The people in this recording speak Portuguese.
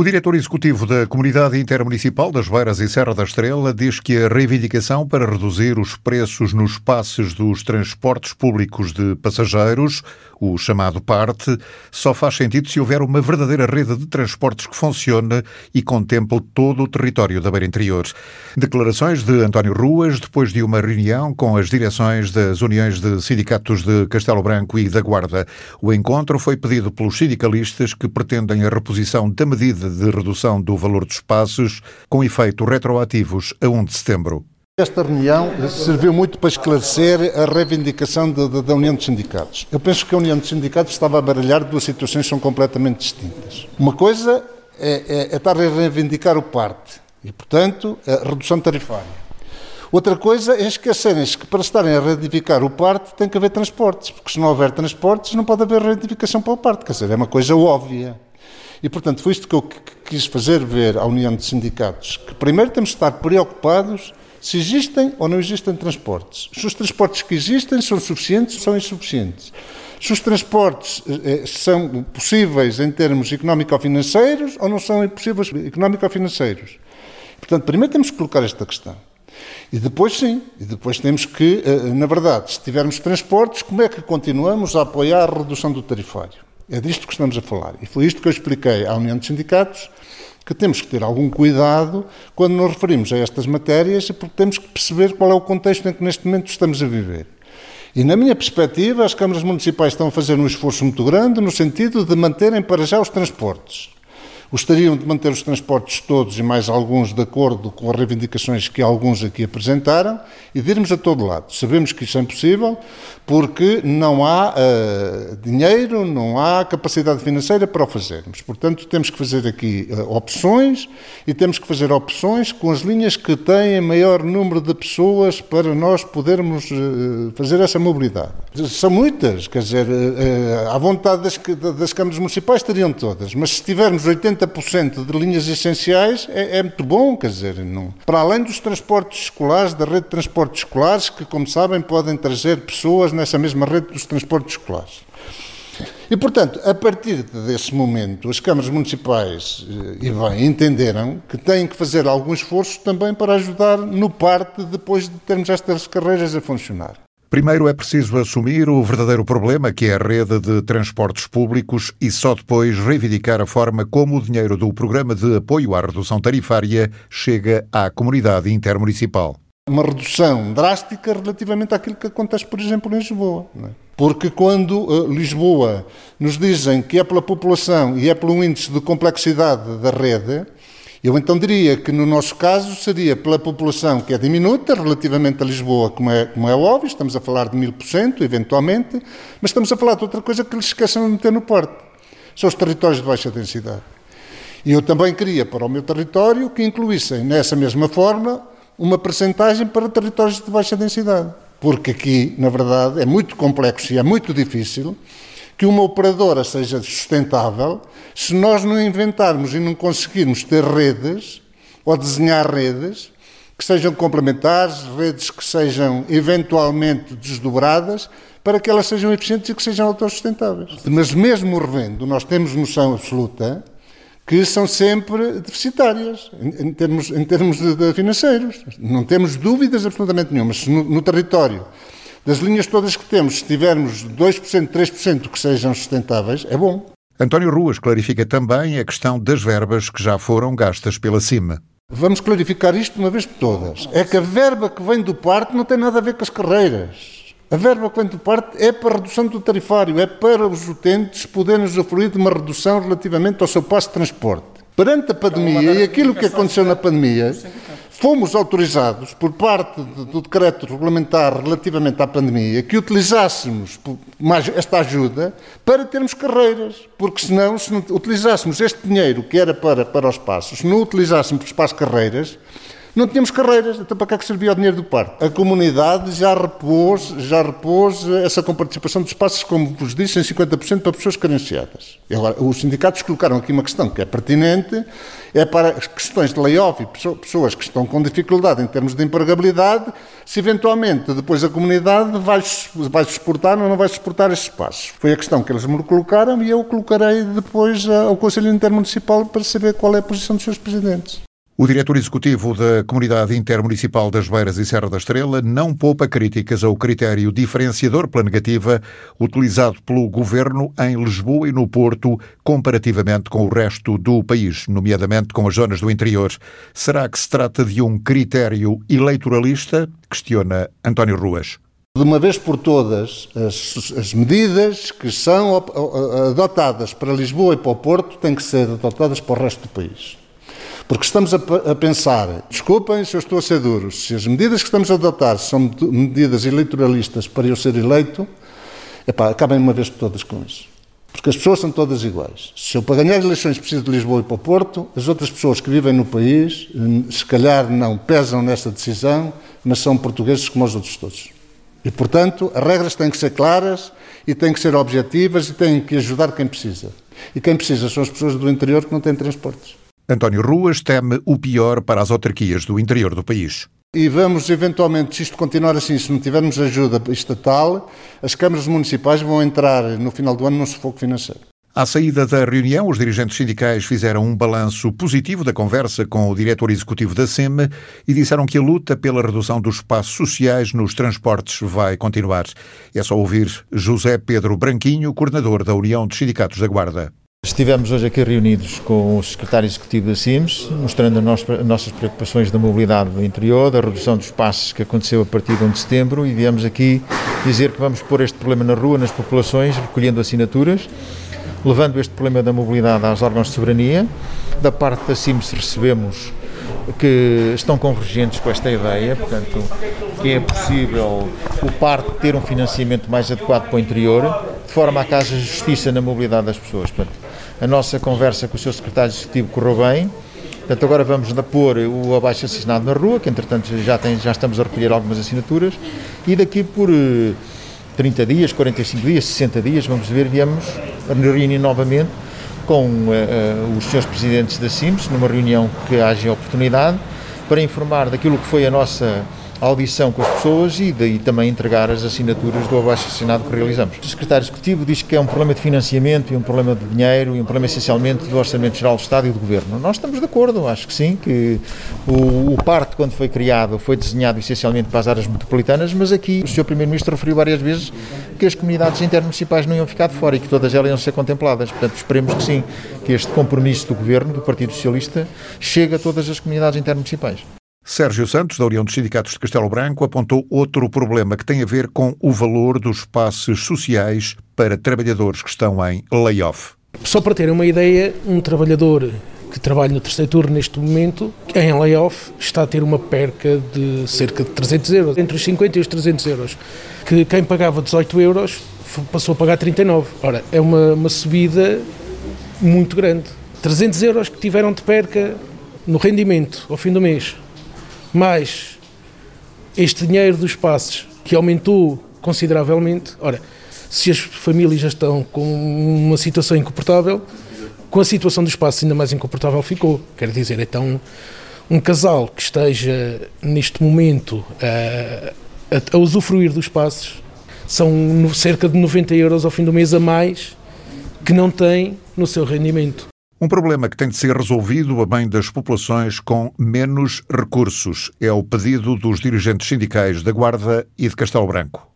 O diretor executivo da Comunidade Intermunicipal das Beiras e Serra da Estrela diz que a reivindicação para reduzir os preços nos passes dos transportes públicos de passageiros, o chamado PARTE, só faz sentido se houver uma verdadeira rede de transportes que funcione e contemple todo o território da Beira Interior. Declarações de António Ruas depois de uma reunião com as direções das uniões de sindicatos de Castelo Branco e da Guarda. O encontro foi pedido pelos sindicalistas que pretendem a reposição da medida de redução do valor dos passos, com efeitos retroativos a 1 de setembro. Esta reunião serviu muito para esclarecer a reivindicação da União dos Sindicatos. Eu penso que a União dos Sindicatos estava a baralhar duas situações que são completamente distintas. Uma coisa é, é, é estar a reivindicar o parte e, portanto, a redução tarifária. Outra coisa é esquecerem-se que para estarem a reivindicar o parte tem que haver transportes, porque se não houver transportes não pode haver reivindicação para o parte, quer dizer, é uma coisa óbvia. E, portanto, foi isto que eu quis fazer ver à União de Sindicatos, que primeiro temos de estar preocupados se existem ou não existem transportes. Se os transportes que existem são suficientes ou são insuficientes. Se os transportes eh, são possíveis em termos económico-financeiros ou não são impossíveis económico-financeiros. Portanto, primeiro temos que colocar esta questão. E depois sim, e depois temos que, eh, na verdade, se tivermos transportes, como é que continuamos a apoiar a redução do tarifário? É disto que estamos a falar. E foi isto que eu expliquei à União dos Sindicatos, que temos que ter algum cuidado quando nos referimos a estas matérias, porque temos que perceber qual é o contexto em que neste momento estamos a viver. E, na minha perspectiva, as câmaras municipais estão a fazer um esforço muito grande no sentido de manterem para já os transportes. Gostariam de manter os transportes todos e mais alguns de acordo com as reivindicações que alguns aqui apresentaram e de irmos a todo lado. Sabemos que isso é impossível porque não há uh, dinheiro, não há capacidade financeira para o fazermos. Portanto, temos que fazer aqui uh, opções e temos que fazer opções com as linhas que têm maior número de pessoas para nós podermos uh, fazer essa mobilidade. São muitas, quer dizer, à vontade das, das câmaras municipais teriam todas, mas se tivermos 80 80% de linhas essenciais é, é, muito bom, quer dizer, não. para além dos transportes escolares, da rede de transportes escolares, que, como sabem, podem trazer pessoas nessa mesma rede dos transportes escolares. E, portanto, a partir desse momento, as câmaras municipais, eh, e bem, entenderam que têm que fazer algum esforço também para ajudar no parte depois de termos estas carreiras a funcionar. Primeiro é preciso assumir o verdadeiro problema, que é a rede de transportes públicos, e só depois reivindicar a forma como o dinheiro do Programa de Apoio à Redução Tarifária chega à comunidade intermunicipal. Uma redução drástica relativamente àquilo que acontece, por exemplo, em Lisboa. É? Porque quando uh, Lisboa nos dizem que é pela população e é pelo índice de complexidade da rede, eu então diria que no nosso caso seria pela população que é diminuta relativamente a Lisboa, como é, como é óbvio, estamos a falar de mil por cento, eventualmente, mas estamos a falar de outra coisa que lhes esquecem de meter no porto. São os territórios de baixa densidade. E eu também queria para o meu território que incluíssem nessa mesma forma uma percentagem para territórios de baixa densidade. Porque aqui, na verdade, é muito complexo e é muito difícil que uma operadora seja sustentável se nós não inventarmos e não conseguirmos ter redes ou desenhar redes que sejam complementares, redes que sejam eventualmente desdobradas para que elas sejam eficientes e que sejam autossustentáveis. Mas mesmo revendo, nós temos noção absoluta que são sempre deficitárias em, termos, em termos de, de financeiros. Não temos dúvidas absolutamente nenhuma. Se no, no território das linhas todas que temos, se tivermos 2%, 3% que sejam sustentáveis, é bom. António Ruas clarifica também a questão das verbas que já foram gastas pela CIMA. Vamos clarificar isto de uma vez por todas. É que a verba que vem do parte não tem nada a ver com as carreiras. A verba que vem do parte é para a redução do tarifário, é para os utentes poderem usufruir de uma redução relativamente ao seu passo de transporte. Perante a pandemia e aquilo que aconteceu na pandemia, fomos autorizados por parte do decreto regulamentar relativamente à pandemia que utilizássemos esta ajuda para termos carreiras, porque senão, se não utilizássemos este dinheiro que era para, para os passos, se não utilizássemos para as carreiras, Não tínhamos carreiras, então para que é que servia o dinheiro do parque? A comunidade já repôs, já repôs essa comparticipação dos espaços, como vos disse, em 50% para pessoas carenciadas. E agora, os sindicatos colocaram aqui uma questão que é pertinente, é para questões de layoff e pessoas que estão com dificuldade em termos de empregabilidade, se eventualmente depois a comunidade vai, vai suportar ou não vai suportar esses espaços. Foi a questão que eles me colocaram e eu colocarei depois ao Conselho Intermunicipal para saber qual é a posição dos seus presidentes. O diretor executivo da Comunidade Intermunicipal das Beiras e Serra da Estrela não poupa críticas ao critério diferenciador pela negativa utilizado pelo governo em Lisboa e no Porto, comparativamente com o resto do país, nomeadamente com as zonas do interior. Será que se trata de um critério eleitoralista? Questiona António Ruas. De uma vez por todas, as, as, medidas que são adotadas para Lisboa e para o Porto têm que ser adotadas para o resto do país. Porque estamos a, a, pensar, desculpem se eu estou a ser duro, se as medidas que estamos a adotar são medidas eleitoralistas para eu ser eleito, epá, acabem uma vez por todas com isso. Porque as pessoas são todas iguais. Se eu para ganhar eleições preciso de Lisboa e para o Porto, as outras pessoas que vivem no país, hum, se calhar não pesam nessa decisão, mas são portugueses como os outros todos. E, portanto, as regras têm que ser claras e têm que ser objetivas e têm que ajudar quem precisa. E quem precisa são as pessoas do interior que não têm transportes. António Ruas teme o pior para as autarquias do interior do país. E vamos, eventualmente, se isto continuar assim, se não tivermos ajuda estatal, as câmaras municipais vão entrar no final do ano num sufoco financeiro. À saída da reunião, os dirigentes sindicais fizeram um balanço positivo da conversa com o diretor executivo da SEM e disseram que a luta pela redução dos espaços sociais nos transportes vai continuar. É só ouvir José Pedro Branquinho, coordenador da União dos Sindicatos da Guarda. Estivemos hoje aqui reunidos com o secretário executivo da CIMS, mostrando as nossas preocupações da mobilidade do interior, da redução dos passos que aconteceu a partir de 1 de setembro e viemos aqui dizer que vamos pôr este problema na rua, nas populações, recolhendo assinaturas, levando este problema da mobilidade aos órgãos de soberania. Da parte da CIMS recebemos que estão convergentes com esta ideia, portanto, que é possível o parque ter um financiamento mais adequado para o interior, de forma a que haja justiça na mobilidade das pessoas. Portanto, a nossa conversa com o seu secretário executivo correu bem. Portanto, agora vamos pôr o abaixo assinado na rua, que entretanto já, tem, já estamos a recolher algumas assinaturas, e daqui por 30 eh, dias, 45 dias, 60 dias, vamos ver, viemos reunir novamente com uh, uh, os senhores presidentes da CIMS, numa reunião que haja oportunidade, para informar daquilo que foi a nossa audição com as pessoas e daí também entregar as assinaturas do abaixo assinado que realizamos. O secretário executivo diz que é um problema de financiamento e um problema de dinheiro e um problema essencialmente do Orçamento Geral do Estado e do Governo. Nós estamos de acordo, acho que sim, que o, o parque, quando foi criado, foi desenhado essencialmente para as áreas metropolitanas, mas aqui o Sr. Primeiro-Ministro referiu várias vezes que as comunidades intermunicipais não iam ficar de fora e que todas elas iam ser contempladas. Portanto, esperemos que sim, que este compromisso do Governo, do Partido Socialista, chegue a todas as comunidades intermunicipais. Sérgio Santos, da União dos Sindicatos de Castelo Branco, apontou outro problema que tem a ver com o valor dos passes sociais para trabalhadores que estão em layoff. Só para terem uma ideia, um trabalhador que trabalha no terceiro turno neste momento, em layoff, está a ter uma perca de cerca de 300 euros, entre os 50 e os 300 euros, que quem pagava 18 euros passou a pagar 39. Ora, é uma, uma subida muito grande. 300 euros que tiveram de perca no rendimento ao fim do mês mais este dinheiro dos passes que aumentou consideravelmente. Ora, se as famílias já estão com uma situação incomportável, com a situação dos passos ainda mais incomportável ficou. Quer dizer, então, um casal que esteja neste momento a, a, a usufruir dos passos são cerca de 90 euros ao fim do mês a mais que não tem no seu rendimento. Um problema que tem de ser resolvido a bem das populações com menos recursos. É o pedido dos dirigentes sindicais da Guarda e de Castelo Branco.